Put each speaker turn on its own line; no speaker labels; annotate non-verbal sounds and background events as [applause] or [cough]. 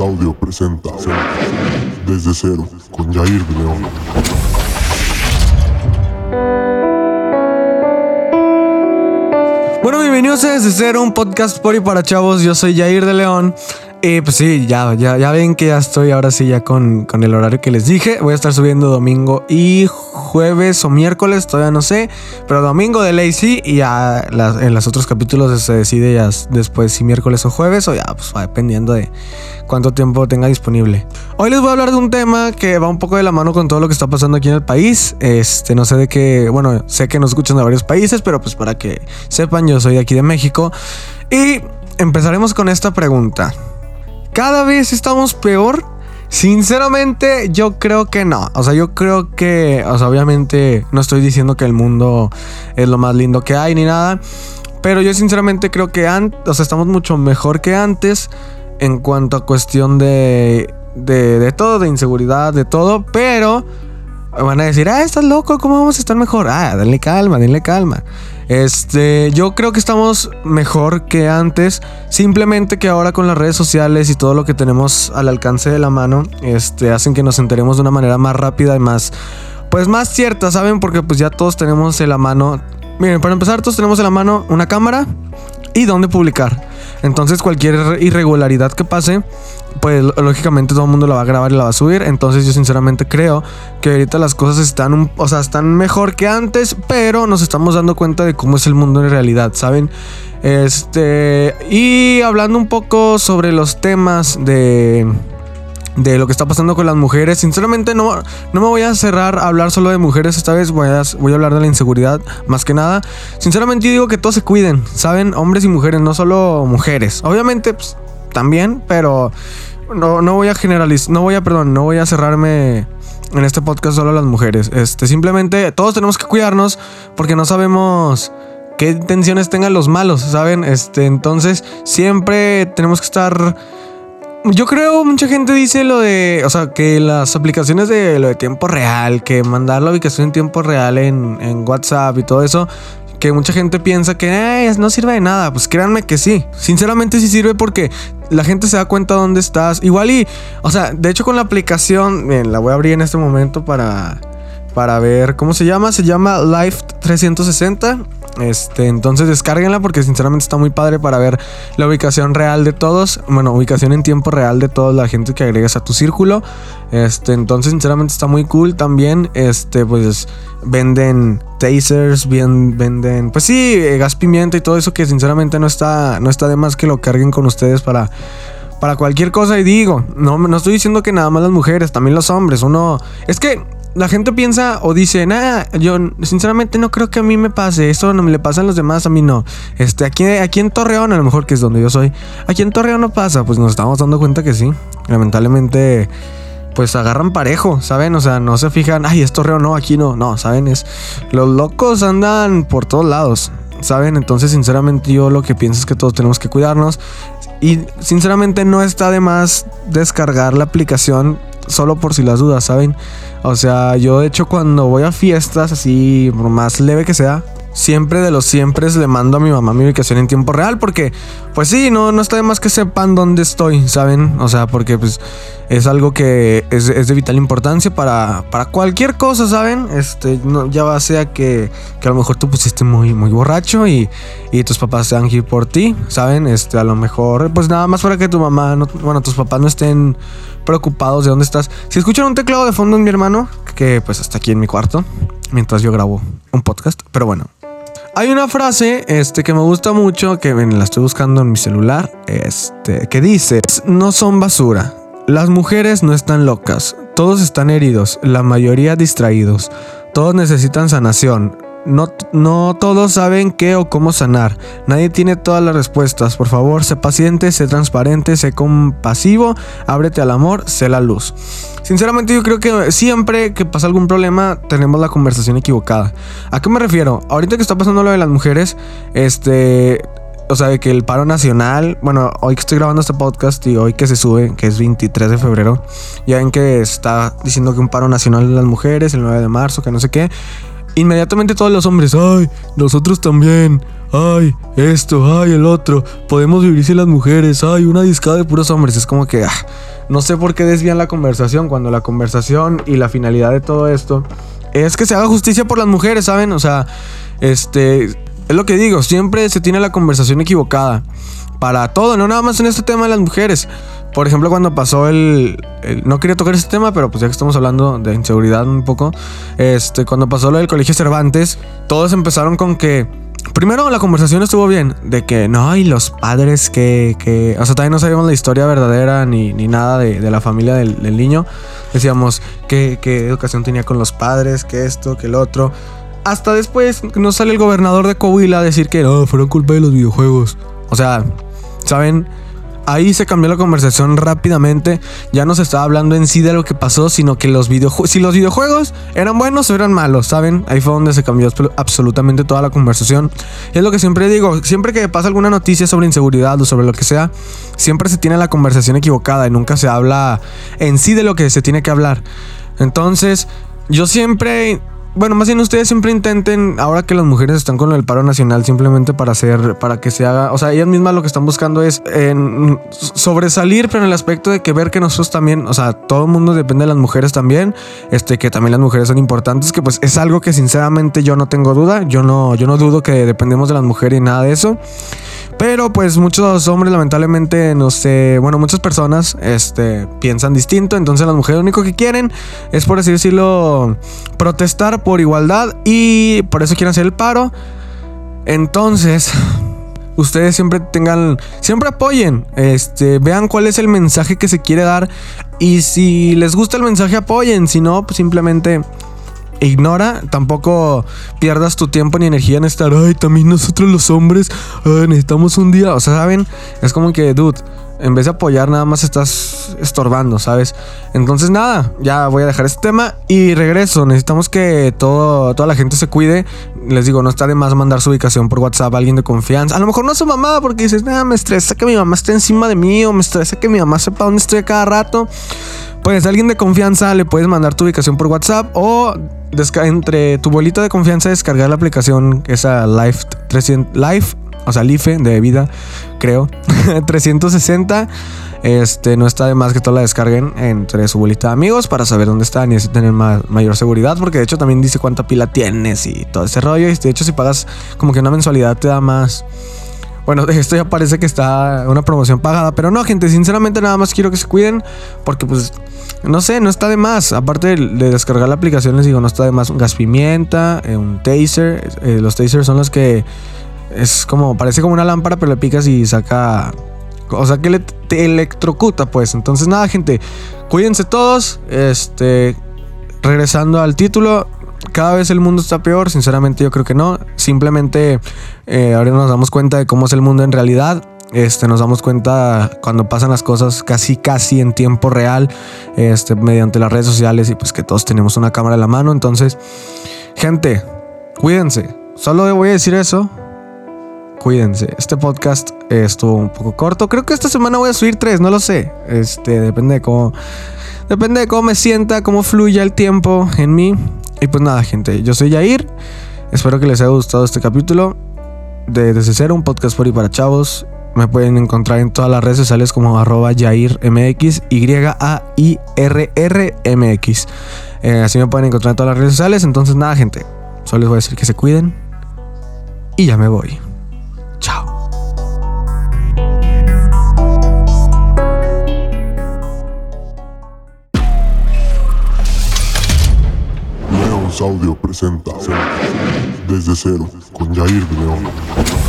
Audio presenta Desde Cero con Jair de León.
Bueno, bienvenidos a Desde Cero, un podcast por y para chavos. Yo soy Jair de León. Y pues sí, ya, ya, ya ven que ya estoy ahora sí ya con, con el horario que les dije. Voy a estar subiendo domingo y jueves o miércoles, todavía no sé. Pero domingo de ley sí. Y ya en los otros capítulos se decide ya después si miércoles o jueves. O ya, pues va dependiendo de cuánto tiempo tenga disponible. Hoy les voy a hablar de un tema que va un poco de la mano con todo lo que está pasando aquí en el país. Este, no sé de qué, bueno, sé que nos escuchan de varios países, pero pues para que sepan, yo soy de aquí de México. Y empezaremos con esta pregunta cada vez estamos peor. Sinceramente, yo creo que no. O sea, yo creo que, o sea, obviamente no estoy diciendo que el mundo es lo más lindo que hay ni nada. Pero yo sinceramente creo que antes, o sea, estamos mucho mejor que antes en cuanto a cuestión de, de, de todo, de inseguridad, de todo. Pero van a decir, ah, estás loco, ¿cómo vamos a estar mejor? Ah, denle calma, denle calma. Este, yo creo que estamos mejor que antes. Simplemente que ahora con las redes sociales y todo lo que tenemos al alcance de la mano, este, hacen que nos enteremos de una manera más rápida y más, pues más cierta, ¿saben? Porque pues ya todos tenemos en la mano. Miren, para empezar, todos tenemos en la mano una cámara y dónde publicar. Entonces cualquier irregularidad que pase, pues lógicamente todo el mundo la va a grabar y la va a subir. Entonces yo sinceramente creo que ahorita las cosas están, o sea, están mejor que antes, pero nos estamos dando cuenta de cómo es el mundo en realidad, ¿saben? Este, y hablando un poco sobre los temas de de lo que está pasando con las mujeres. Sinceramente no, no me voy a cerrar a hablar solo de mujeres esta vez, voy a, voy a hablar de la inseguridad más que nada. Sinceramente yo digo que todos se cuiden, ¿saben? Hombres y mujeres, no solo mujeres. Obviamente pues, también, pero no, no voy a generalizar, no voy a, perdón, no voy a cerrarme en este podcast solo a las mujeres. Este, simplemente todos tenemos que cuidarnos porque no sabemos qué intenciones tengan los malos, ¿saben? Este, entonces siempre tenemos que estar yo creo mucha gente dice lo de, o sea, que las aplicaciones de lo de tiempo real, que mandar la ubicación en tiempo real en, en WhatsApp y todo eso, que mucha gente piensa que no sirve de nada. Pues créanme que sí. Sinceramente sí sirve porque la gente se da cuenta dónde estás. Igual y, o sea, de hecho con la aplicación, bien, la voy a abrir en este momento para, para ver cómo se llama. Se llama Live 360. Este, entonces descárguenla porque sinceramente está muy padre para ver la ubicación real de todos. Bueno, ubicación en tiempo real de toda la gente que agregas a tu círculo. Este, entonces sinceramente está muy cool también. Este, pues venden tasers, bien, venden, pues sí, eh, gas pimienta y todo eso que sinceramente no está, no está de más que lo carguen con ustedes para para cualquier cosa y digo, no, no estoy diciendo que nada más las mujeres, también los hombres, uno, es que la gente piensa o dice, nada, yo sinceramente no creo que a mí me pase, esto no me le pasa a los demás, a mí no. Este, aquí, aquí en Torreón, a lo mejor que es donde yo soy, aquí en Torreón no pasa, pues nos estamos dando cuenta que sí. Lamentablemente, pues agarran parejo, ¿saben? O sea, no se fijan, ay, es Torreón, no, aquí no, no, ¿saben? Es, los locos andan por todos lados, ¿saben? Entonces, sinceramente, yo lo que pienso es que todos tenemos que cuidarnos. Y sinceramente no está de más descargar la aplicación solo por si las dudas, ¿saben? O sea, yo de hecho cuando voy a fiestas así, por más leve que sea, siempre de los siempre le mando a mi mamá mi ubicación en tiempo real porque pues sí, no, no está de más que sepan dónde estoy, ¿saben? O sea, porque pues es algo que es, de vital importancia para, para cualquier cosa, ¿saben? Este, no, ya sea que, que a lo mejor tú pusiste muy, muy borracho y, y tus papás se ir por ti, ¿saben? Este, a lo mejor, pues nada más para que tu mamá, no, bueno, tus papás no estén preocupados de dónde estás. Si escuchan un teclado de fondo en mi hermano, que pues está aquí en mi cuarto, mientras yo grabo un podcast, pero bueno. Hay una frase este, que me gusta mucho, que la estoy buscando en mi celular, este, que dice, no son basura, las mujeres no están locas, todos están heridos, la mayoría distraídos, todos necesitan sanación. No, no todos saben qué o cómo sanar. Nadie tiene todas las respuestas. Por favor, sé paciente, sé transparente, sé compasivo, ábrete al amor, sé la luz. Sinceramente yo creo que siempre que pasa algún problema tenemos la conversación equivocada. ¿A qué me refiero? Ahorita que está pasando lo de las mujeres, este, o sea, de que el paro nacional, bueno, hoy que estoy grabando este podcast y hoy que se sube, que es 23 de febrero, ya ven que está diciendo que un paro nacional de las mujeres, el 9 de marzo, que no sé qué. Inmediatamente todos los hombres, ay, nosotros también, ay, esto, ay, el otro, podemos vivir sin las mujeres, ay, una discada de puros hombres. Es como que, ah, no sé por qué desvían la conversación cuando la conversación y la finalidad de todo esto es que se haga justicia por las mujeres, ¿saben? O sea, este, es lo que digo, siempre se tiene la conversación equivocada. Para todo, no nada más en este tema de las mujeres. Por ejemplo, cuando pasó el, No quería tocar este tema, pero pues ya que estamos hablando de inseguridad un poco. Este, cuando pasó lo del colegio Cervantes, todos empezaron con que. Primero la conversación estuvo bien, de que no, y los padres que, que o sea, también no sabíamos la historia verdadera ni, ni nada de, de, la familia del, del niño. Decíamos qué, qué educación tenía con los padres, que esto, que el otro. Hasta después nos sale el gobernador de Coahuila a decir que no, fueron culpa de los videojuegos. O sea, ¿saben? Ahí se cambió la conversación rápidamente. Ya no se estaba hablando en sí de lo que pasó, sino que los videojuegos. Si los videojuegos eran buenos o eran malos, ¿saben? Ahí fue donde se cambió absolutamente toda la conversación. Es lo que siempre digo: siempre que pasa alguna noticia sobre inseguridad o sobre lo que sea, siempre se tiene la conversación equivocada y nunca se habla en sí de lo que se tiene que hablar. Entonces, yo siempre bueno, más bien ustedes siempre intenten, ahora que las mujeres están con el paro nacional, simplemente para hacer, para que se haga, o sea, ellas mismas lo que están buscando es en sobresalir, pero en el aspecto de que ver que nosotros también, o sea, todo el mundo depende de las mujeres también, este, que también las mujeres son importantes, que pues es algo que sinceramente yo no tengo duda, yo no, yo no dudo que dependemos de las mujeres y nada de eso. Pero pues muchos hombres lamentablemente no sé, bueno, muchas personas este, piensan distinto, entonces las mujeres lo único que quieren es por así decirlo protestar por igualdad y por eso quieren hacer el paro. Entonces, [laughs] ustedes siempre tengan, siempre apoyen, este, vean cuál es el mensaje que se quiere dar. Y si les gusta el mensaje apoyen, si no, pues simplemente ignora, tampoco pierdas tu tiempo ni energía en estar, ay, también nosotros los hombres ay, necesitamos un día, o sea, ¿saben? Es como que, dude, en vez de apoyar nada más estás estorbando, ¿sabes? Entonces nada, ya voy a dejar este tema y regreso. Necesitamos que todo, toda la gente se cuide. Les digo, no está de más mandar su ubicación por WhatsApp a alguien de confianza. A lo mejor no a su mamá porque dices, nada, me estresa que mi mamá esté encima de mí o me estresa que mi mamá sepa dónde estoy cada rato. Pues alguien de confianza le puedes mandar tu ubicación por WhatsApp o entre tu bolita de confianza descargar la aplicación esa Life 300 Life, o sea, Life de vida, creo, [laughs] 360. Este, no está de más que toda la descarguen entre su bolita de amigos para saber dónde están y tener mayor seguridad. Porque de hecho también dice cuánta pila tienes y todo ese rollo. Y de hecho, si pagas como que una mensualidad te da más. Bueno, esto ya parece que está una promoción pagada. Pero no, gente, sinceramente nada más quiero que se cuiden. Porque pues no sé, no está de más. Aparte de descargar la aplicación, les digo, no está de más un gas pimienta, eh, un taser. Eh, los tasers son los que es como, parece como una lámpara, pero le picas y saca. O sea que le, electrocuta, pues. Entonces, nada, gente. Cuídense todos. Este. Regresando al título. Cada vez el mundo está peor. Sinceramente, yo creo que no. Simplemente eh, ahora nos damos cuenta de cómo es el mundo en realidad este, nos damos cuenta cuando pasan las cosas casi casi en tiempo real, este, mediante las redes sociales y pues que todos tenemos una cámara en la mano. Entonces, gente, cuídense. Solo voy a decir eso. Cuídense. Este podcast estuvo un poco corto. Creo que esta semana voy a subir tres, no lo sé. Este, depende de cómo. Depende de cómo me sienta, cómo fluya el tiempo en mí. Y pues nada, gente. Yo soy Yair. Espero que les haya gustado este capítulo de Desde Cero, un podcast por y para chavos. Me pueden encontrar en todas las redes sociales como arroba YairMX, Y-A-I-R-R-M-X. Eh, así me pueden encontrar en todas las redes sociales. Entonces, nada, gente. Solo les voy a decir que se cuiden. Y ya me voy.
Audio presenta Desde Cero con Jair de León.